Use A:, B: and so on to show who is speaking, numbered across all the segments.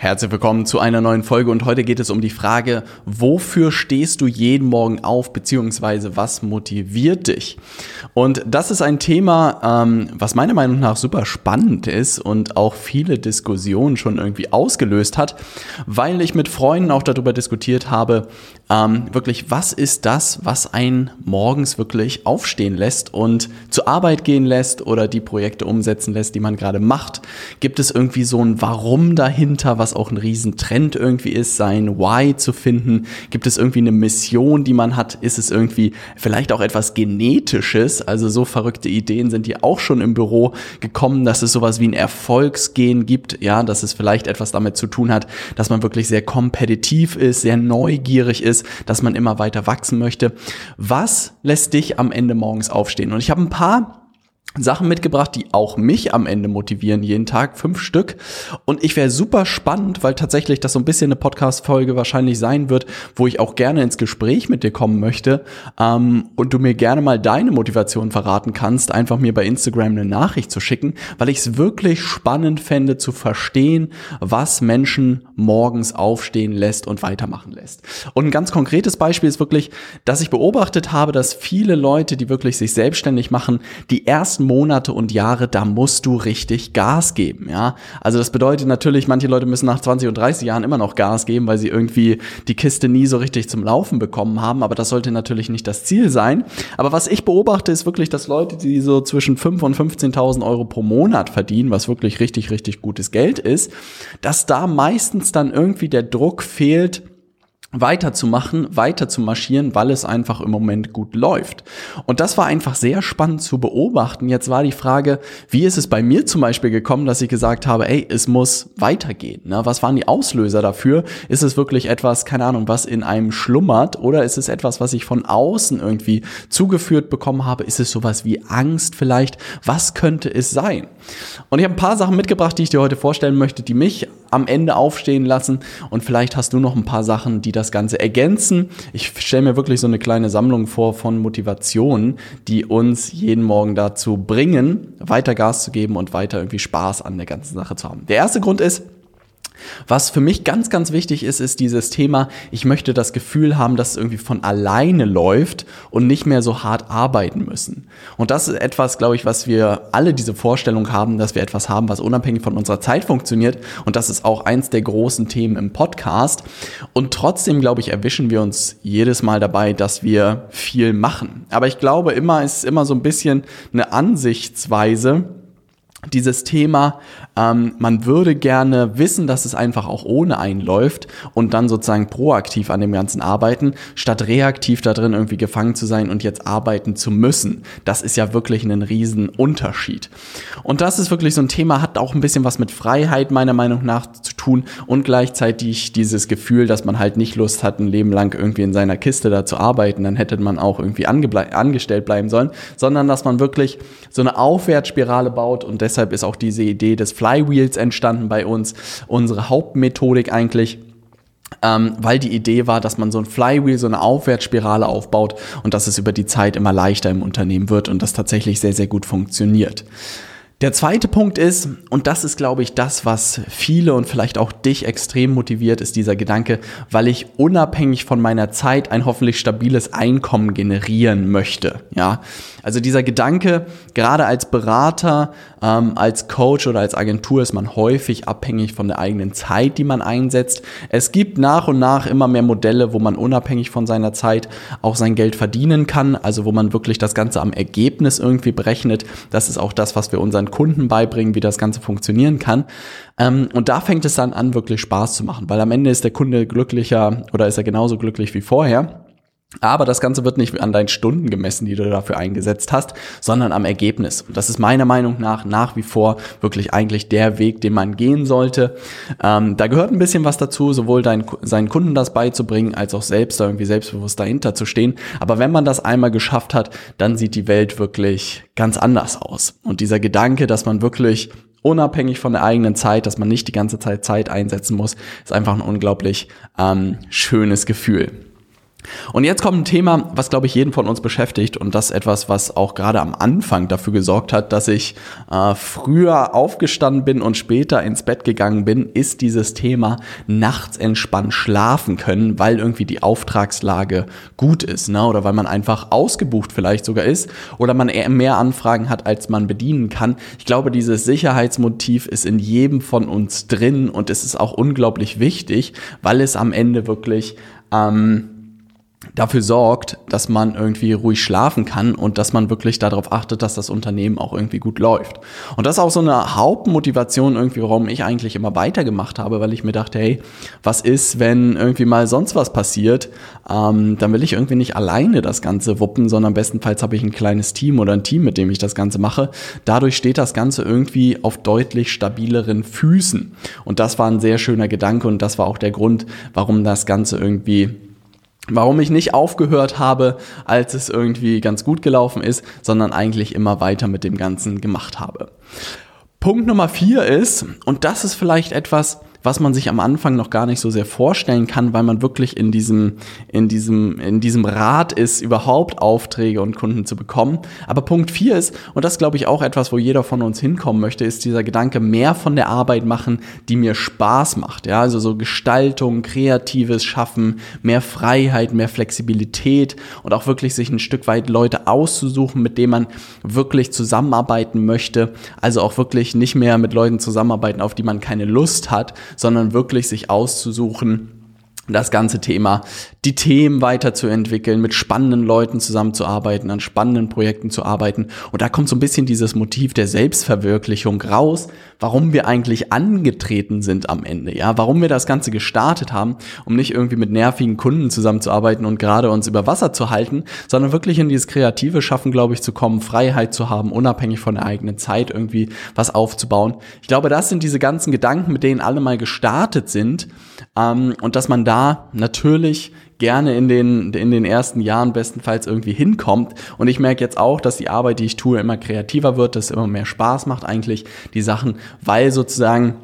A: Herzlich willkommen zu einer neuen Folge und heute geht es um die Frage, wofür stehst du jeden Morgen auf, beziehungsweise was motiviert dich? Und das ist ein Thema, ähm, was meiner Meinung nach super spannend ist und auch viele Diskussionen schon irgendwie ausgelöst hat, weil ich mit Freunden auch darüber diskutiert habe, ähm, wirklich, was ist das, was einen morgens wirklich aufstehen lässt und zur Arbeit gehen lässt oder die Projekte umsetzen lässt, die man gerade macht? Gibt es irgendwie so ein Warum dahinter, was auch ein Riesentrend irgendwie ist, sein Why zu finden? Gibt es irgendwie eine Mission, die man hat? Ist es irgendwie vielleicht auch etwas Genetisches? Also so verrückte Ideen sind hier auch schon im Büro gekommen, dass es sowas wie ein Erfolgsgen gibt, ja, dass es vielleicht etwas damit zu tun hat, dass man wirklich sehr kompetitiv ist, sehr neugierig ist, dass man immer weiter wachsen möchte. Was lässt dich am Ende morgens aufstehen? Und ich habe ein paar Sachen mitgebracht, die auch mich am Ende motivieren, jeden Tag fünf Stück. Und ich wäre super spannend, weil tatsächlich das so ein bisschen eine Podcast-Folge wahrscheinlich sein wird, wo ich auch gerne ins Gespräch mit dir kommen möchte ähm, und du mir gerne mal deine Motivation verraten kannst, einfach mir bei Instagram eine Nachricht zu schicken, weil ich es wirklich spannend fände zu verstehen, was Menschen morgens aufstehen lässt und weitermachen lässt. Und ein ganz konkretes Beispiel ist wirklich, dass ich beobachtet habe, dass viele Leute, die wirklich sich selbstständig machen, die ersten Monate und Jahre, da musst du richtig Gas geben, ja. Also das bedeutet natürlich, manche Leute müssen nach 20 und 30 Jahren immer noch Gas geben, weil sie irgendwie die Kiste nie so richtig zum Laufen bekommen haben, aber das sollte natürlich nicht das Ziel sein. Aber was ich beobachte, ist wirklich, dass Leute, die so zwischen 5 und 15.000 Euro pro Monat verdienen, was wirklich richtig, richtig gutes Geld ist, dass da meistens dann irgendwie der Druck fehlt, weiterzumachen, weiter zu marschieren, weil es einfach im Moment gut läuft. Und das war einfach sehr spannend zu beobachten. Jetzt war die Frage, wie ist es bei mir zum Beispiel gekommen, dass ich gesagt habe, ey, es muss weitergehen. Ne? Was waren die Auslöser dafür? Ist es wirklich etwas, keine Ahnung, was in einem schlummert oder ist es etwas, was ich von außen irgendwie zugeführt bekommen habe? Ist es sowas wie Angst vielleicht? Was könnte es sein? Und ich habe ein paar Sachen mitgebracht, die ich dir heute vorstellen möchte, die mich am Ende aufstehen lassen. Und vielleicht hast du noch ein paar Sachen, die das Ganze ergänzen. Ich stelle mir wirklich so eine kleine Sammlung vor von Motivationen, die uns jeden Morgen dazu bringen, weiter Gas zu geben und weiter irgendwie Spaß an der ganzen Sache zu haben. Der erste Grund ist, was für mich ganz, ganz wichtig ist, ist dieses Thema, ich möchte das Gefühl haben, dass es irgendwie von alleine läuft und nicht mehr so hart arbeiten müssen. Und das ist etwas, glaube ich, was wir alle diese Vorstellung haben, dass wir etwas haben, was unabhängig von unserer Zeit funktioniert. Und das ist auch eins der großen Themen im Podcast. Und trotzdem, glaube ich, erwischen wir uns jedes Mal dabei, dass wir viel machen. Aber ich glaube immer, es ist immer so ein bisschen eine Ansichtsweise, dieses Thema, ähm, man würde gerne wissen, dass es einfach auch ohne einen läuft und dann sozusagen proaktiv an dem Ganzen arbeiten, statt reaktiv da drin irgendwie gefangen zu sein und jetzt arbeiten zu müssen. Das ist ja wirklich ein Riesenunterschied. Und das ist wirklich so ein Thema, hat auch ein bisschen was mit Freiheit meiner Meinung nach zu tun und gleichzeitig dieses Gefühl, dass man halt nicht Lust hat, ein Leben lang irgendwie in seiner Kiste da zu arbeiten, dann hätte man auch irgendwie angestellt bleiben sollen, sondern dass man wirklich so eine Aufwärtsspirale baut und deshalb ist auch diese Idee des Flywheels entstanden bei uns, unsere Hauptmethodik eigentlich. Ähm, weil die Idee war, dass man so ein Flywheel, so eine Aufwärtsspirale aufbaut und dass es über die Zeit immer leichter im Unternehmen wird und das tatsächlich sehr, sehr gut funktioniert. Der zweite Punkt ist, und das ist, glaube ich, das, was viele und vielleicht auch dich extrem motiviert, ist dieser Gedanke, weil ich unabhängig von meiner Zeit ein hoffentlich stabiles Einkommen generieren möchte. Ja, also dieser Gedanke, gerade als Berater, ähm, als Coach oder als Agentur ist man häufig abhängig von der eigenen Zeit, die man einsetzt. Es gibt nach und nach immer mehr Modelle, wo man unabhängig von seiner Zeit auch sein Geld verdienen kann, also wo man wirklich das Ganze am Ergebnis irgendwie berechnet. Das ist auch das, was wir unseren Kunden beibringen, wie das Ganze funktionieren kann. Ähm, und da fängt es dann an, wirklich Spaß zu machen, weil am Ende ist der Kunde glücklicher oder ist er genauso glücklich wie vorher. Aber das Ganze wird nicht an deinen Stunden gemessen, die du dafür eingesetzt hast, sondern am Ergebnis. Und das ist meiner Meinung nach nach wie vor wirklich eigentlich der Weg, den man gehen sollte. Ähm, da gehört ein bisschen was dazu, sowohl dein, seinen Kunden das beizubringen, als auch selbst da irgendwie selbstbewusst dahinter zu stehen. Aber wenn man das einmal geschafft hat, dann sieht die Welt wirklich ganz anders aus. Und dieser Gedanke, dass man wirklich unabhängig von der eigenen Zeit, dass man nicht die ganze Zeit Zeit einsetzen muss, ist einfach ein unglaublich ähm, schönes Gefühl. Und jetzt kommt ein Thema, was, glaube ich, jeden von uns beschäftigt und das etwas, was auch gerade am Anfang dafür gesorgt hat, dass ich äh, früher aufgestanden bin und später ins Bett gegangen bin, ist dieses Thema nachts entspannt schlafen können, weil irgendwie die Auftragslage gut ist ne? oder weil man einfach ausgebucht vielleicht sogar ist oder man eher mehr Anfragen hat, als man bedienen kann. Ich glaube, dieses Sicherheitsmotiv ist in jedem von uns drin und es ist auch unglaublich wichtig, weil es am Ende wirklich... Ähm, dafür sorgt, dass man irgendwie ruhig schlafen kann und dass man wirklich darauf achtet, dass das Unternehmen auch irgendwie gut läuft. Und das ist auch so eine Hauptmotivation irgendwie, warum ich eigentlich immer weitergemacht habe, weil ich mir dachte, hey, was ist, wenn irgendwie mal sonst was passiert? Ähm, dann will ich irgendwie nicht alleine das Ganze wuppen, sondern bestenfalls habe ich ein kleines Team oder ein Team, mit dem ich das Ganze mache. Dadurch steht das Ganze irgendwie auf deutlich stabileren Füßen. Und das war ein sehr schöner Gedanke und das war auch der Grund, warum das Ganze irgendwie warum ich nicht aufgehört habe, als es irgendwie ganz gut gelaufen ist, sondern eigentlich immer weiter mit dem Ganzen gemacht habe. Punkt Nummer vier ist, und das ist vielleicht etwas, was man sich am Anfang noch gar nicht so sehr vorstellen kann, weil man wirklich in diesem, in diesem, in diesem Rad ist, überhaupt Aufträge und Kunden zu bekommen. Aber Punkt vier ist, und das glaube ich auch etwas, wo jeder von uns hinkommen möchte, ist dieser Gedanke, mehr von der Arbeit machen, die mir Spaß macht. Ja, also so Gestaltung, kreatives Schaffen, mehr Freiheit, mehr Flexibilität und auch wirklich sich ein Stück weit Leute auszusuchen, mit denen man wirklich zusammenarbeiten möchte. Also auch wirklich nicht mehr mit Leuten zusammenarbeiten, auf die man keine Lust hat, sondern wirklich sich auszusuchen, das ganze Thema, die Themen weiterzuentwickeln, mit spannenden Leuten zusammenzuarbeiten, an spannenden Projekten zu arbeiten. Und da kommt so ein bisschen dieses Motiv der Selbstverwirklichung raus, warum wir eigentlich angetreten sind am Ende, ja, warum wir das Ganze gestartet haben, um nicht irgendwie mit nervigen Kunden zusammenzuarbeiten und gerade uns über Wasser zu halten, sondern wirklich in dieses kreative Schaffen, glaube ich, zu kommen, Freiheit zu haben, unabhängig von der eigenen Zeit irgendwie was aufzubauen. Ich glaube, das sind diese ganzen Gedanken, mit denen alle mal gestartet sind ähm, und dass man da natürlich gerne in den, in den ersten Jahren bestenfalls irgendwie hinkommt. Und ich merke jetzt auch, dass die Arbeit, die ich tue, immer kreativer wird, dass es immer mehr Spaß macht eigentlich, die Sachen, weil sozusagen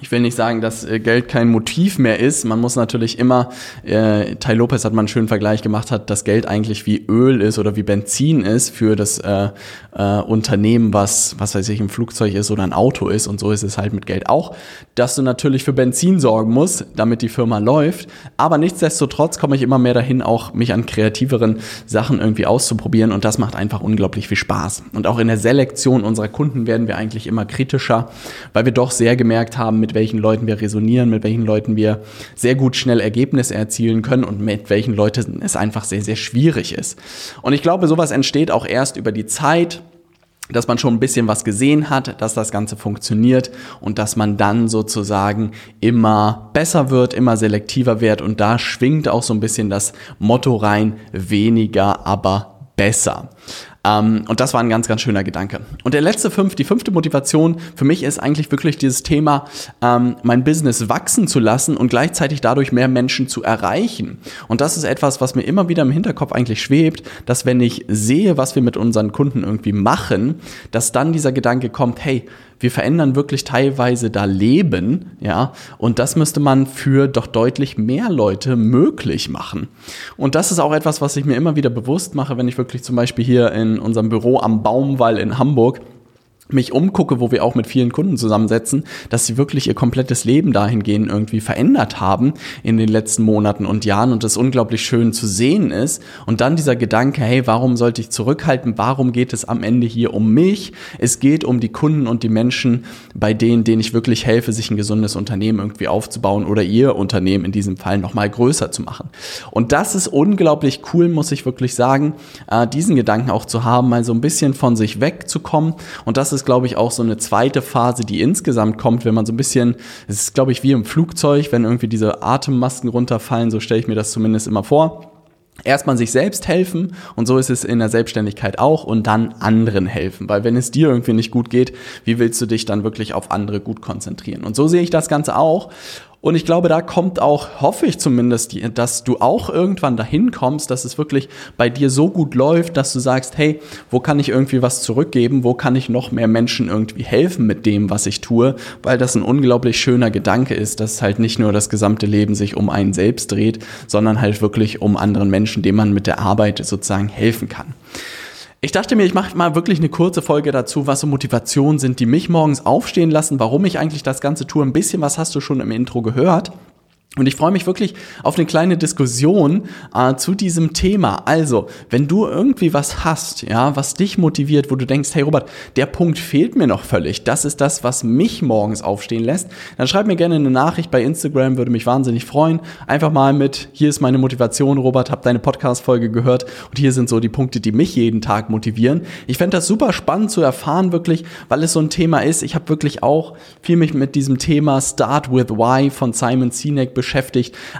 A: ich will nicht sagen, dass äh, Geld kein Motiv mehr ist. Man muss natürlich immer, äh, Tai Lopez hat mal einen schönen Vergleich gemacht, hat, dass Geld eigentlich wie Öl ist oder wie Benzin ist für das äh, äh, Unternehmen, was, was weiß ich, ein Flugzeug ist oder ein Auto ist. Und so ist es halt mit Geld auch, dass du natürlich für Benzin sorgen musst, damit die Firma läuft. Aber nichtsdestotrotz komme ich immer mehr dahin, auch mich an kreativeren Sachen irgendwie auszuprobieren. Und das macht einfach unglaublich viel Spaß. Und auch in der Selektion unserer Kunden werden wir eigentlich immer kritischer, weil wir doch sehr gemerkt haben, mit welchen Leuten wir resonieren, mit welchen Leuten wir sehr gut schnell Ergebnisse erzielen können und mit welchen Leuten es einfach sehr, sehr schwierig ist. Und ich glaube, sowas entsteht auch erst über die Zeit, dass man schon ein bisschen was gesehen hat, dass das Ganze funktioniert und dass man dann sozusagen immer besser wird, immer selektiver wird und da schwingt auch so ein bisschen das Motto rein, weniger, aber besser. Ähm, und das war ein ganz, ganz schöner Gedanke. Und der letzte fünf, die fünfte Motivation für mich ist eigentlich wirklich dieses Thema, ähm, mein Business wachsen zu lassen und gleichzeitig dadurch mehr Menschen zu erreichen. Und das ist etwas, was mir immer wieder im Hinterkopf eigentlich schwebt, dass wenn ich sehe, was wir mit unseren Kunden irgendwie machen, dass dann dieser Gedanke kommt, hey, wir verändern wirklich teilweise da Leben, ja, und das müsste man für doch deutlich mehr Leute möglich machen. Und das ist auch etwas, was ich mir immer wieder bewusst mache, wenn ich wirklich zum Beispiel hier in unserem Büro am Baumwall in Hamburg mich umgucke, wo wir auch mit vielen Kunden zusammensetzen, dass sie wirklich ihr komplettes Leben dahingehend irgendwie verändert haben in den letzten Monaten und Jahren und das unglaublich schön zu sehen ist. Und dann dieser Gedanke, hey, warum sollte ich zurückhalten? Warum geht es am Ende hier um mich? Es geht um die Kunden und die Menschen, bei denen, denen ich wirklich helfe, sich ein gesundes Unternehmen irgendwie aufzubauen oder ihr Unternehmen in diesem Fall nochmal größer zu machen. Und das ist unglaublich cool, muss ich wirklich sagen, äh, diesen Gedanken auch zu haben, mal so ein bisschen von sich wegzukommen. Und das ist ist, glaube ich, auch so eine zweite Phase, die insgesamt kommt, wenn man so ein bisschen, es ist, glaube ich, wie im Flugzeug, wenn irgendwie diese Atemmasken runterfallen, so stelle ich mir das zumindest immer vor erstmal sich selbst helfen und so ist es in der Selbstständigkeit auch und dann anderen helfen, weil wenn es dir irgendwie nicht gut geht, wie willst du dich dann wirklich auf andere gut konzentrieren? Und so sehe ich das Ganze auch und ich glaube, da kommt auch, hoffe ich zumindest, dass du auch irgendwann dahin kommst, dass es wirklich bei dir so gut läuft, dass du sagst, hey, wo kann ich irgendwie was zurückgeben? Wo kann ich noch mehr Menschen irgendwie helfen mit dem, was ich tue? Weil das ein unglaublich schöner Gedanke ist, dass halt nicht nur das gesamte Leben sich um einen selbst dreht, sondern halt wirklich um anderen Menschen, denen man mit der Arbeit sozusagen helfen kann. Ich dachte mir, ich mache mal wirklich eine kurze Folge dazu, was so Motivationen sind, die mich morgens aufstehen lassen, warum ich eigentlich das Ganze tue. Ein bisschen was hast du schon im Intro gehört. Und ich freue mich wirklich auf eine kleine Diskussion äh, zu diesem Thema. Also, wenn du irgendwie was hast, ja, was dich motiviert, wo du denkst, hey Robert, der Punkt fehlt mir noch völlig. Das ist das, was mich morgens aufstehen lässt. Dann schreib mir gerne eine Nachricht bei Instagram, würde mich wahnsinnig freuen. Einfach mal mit, hier ist meine Motivation, Robert, hab deine Podcast-Folge gehört und hier sind so die Punkte, die mich jeden Tag motivieren. Ich fände das super spannend zu erfahren, wirklich, weil es so ein Thema ist. Ich habe wirklich auch viel mich mit diesem Thema Start with Why von Simon Sinek beschäftigt,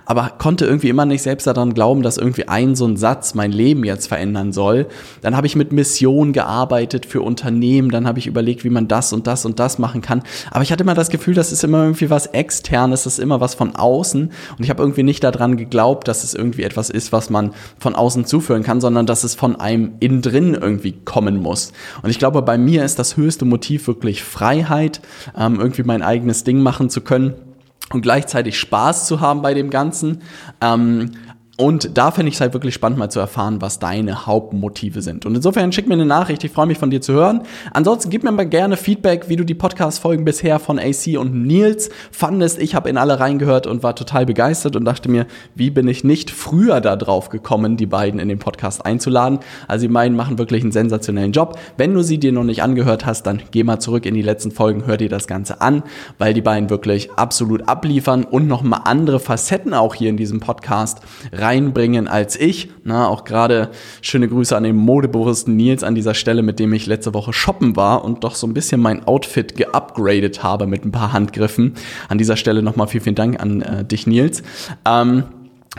A: aber konnte irgendwie immer nicht selbst daran glauben, dass irgendwie ein so ein Satz mein Leben jetzt verändern soll. Dann habe ich mit Mission gearbeitet für Unternehmen, dann habe ich überlegt, wie man das und das und das machen kann. Aber ich hatte immer das Gefühl, das ist immer irgendwie was externes, das ist immer was von außen und ich habe irgendwie nicht daran geglaubt, dass es irgendwie etwas ist, was man von außen zuführen kann, sondern dass es von einem innen drin irgendwie kommen muss. Und ich glaube, bei mir ist das höchste Motiv wirklich Freiheit, ähm, irgendwie mein eigenes Ding machen zu können und gleichzeitig Spaß zu haben bei dem Ganzen. Ähm, und da finde ich es halt wirklich spannend, mal zu erfahren, was deine Hauptmotive sind. Und insofern schick mir eine Nachricht, ich freue mich von dir zu hören. Ansonsten gib mir mal gerne Feedback, wie du die Podcast-Folgen bisher von AC und Nils fandest. Ich habe in alle reingehört und war total begeistert und dachte mir, wie bin ich nicht früher da drauf gekommen, die beiden in den Podcast einzuladen. Also die beiden machen wirklich einen sensationellen Job. Wenn du sie dir noch nicht angehört hast, dann geh mal zurück in die letzten Folgen, hör dir das Ganze an, weil die beiden wirklich absolut abliefern und nochmal andere Facetten auch hier in diesem Podcast rein reinbringen als ich. Na, auch gerade schöne Grüße an den modebewussten Nils an dieser Stelle, mit dem ich letzte Woche shoppen war und doch so ein bisschen mein Outfit geupgradet habe mit ein paar Handgriffen. An dieser Stelle nochmal vielen, vielen Dank an äh, dich, Nils. Ähm,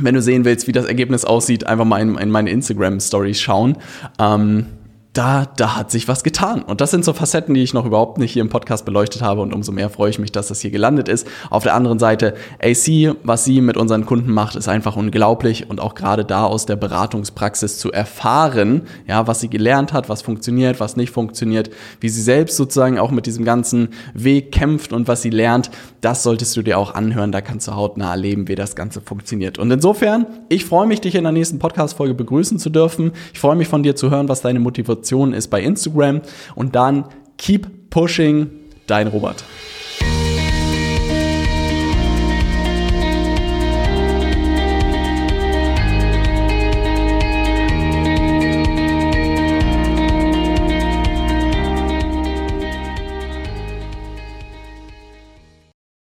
A: wenn du sehen willst, wie das Ergebnis aussieht, einfach mal in, in meine Instagram-Stories schauen. Ähm, da, da hat sich was getan. Und das sind so Facetten, die ich noch überhaupt nicht hier im Podcast beleuchtet habe. Und umso mehr freue ich mich, dass das hier gelandet ist. Auf der anderen Seite, AC, was sie mit unseren Kunden macht, ist einfach unglaublich. Und auch gerade da aus der Beratungspraxis zu erfahren, ja, was sie gelernt hat, was funktioniert, was nicht funktioniert, wie sie selbst sozusagen auch mit diesem ganzen Weg kämpft und was sie lernt, das solltest du dir auch anhören. Da kannst du hautnah erleben, wie das Ganze funktioniert. Und insofern, ich freue mich, dich in der nächsten Podcast-Folge begrüßen zu dürfen. Ich freue mich von dir zu hören, was deine Motivation ist bei Instagram. Und dann keep pushing, dein Robert.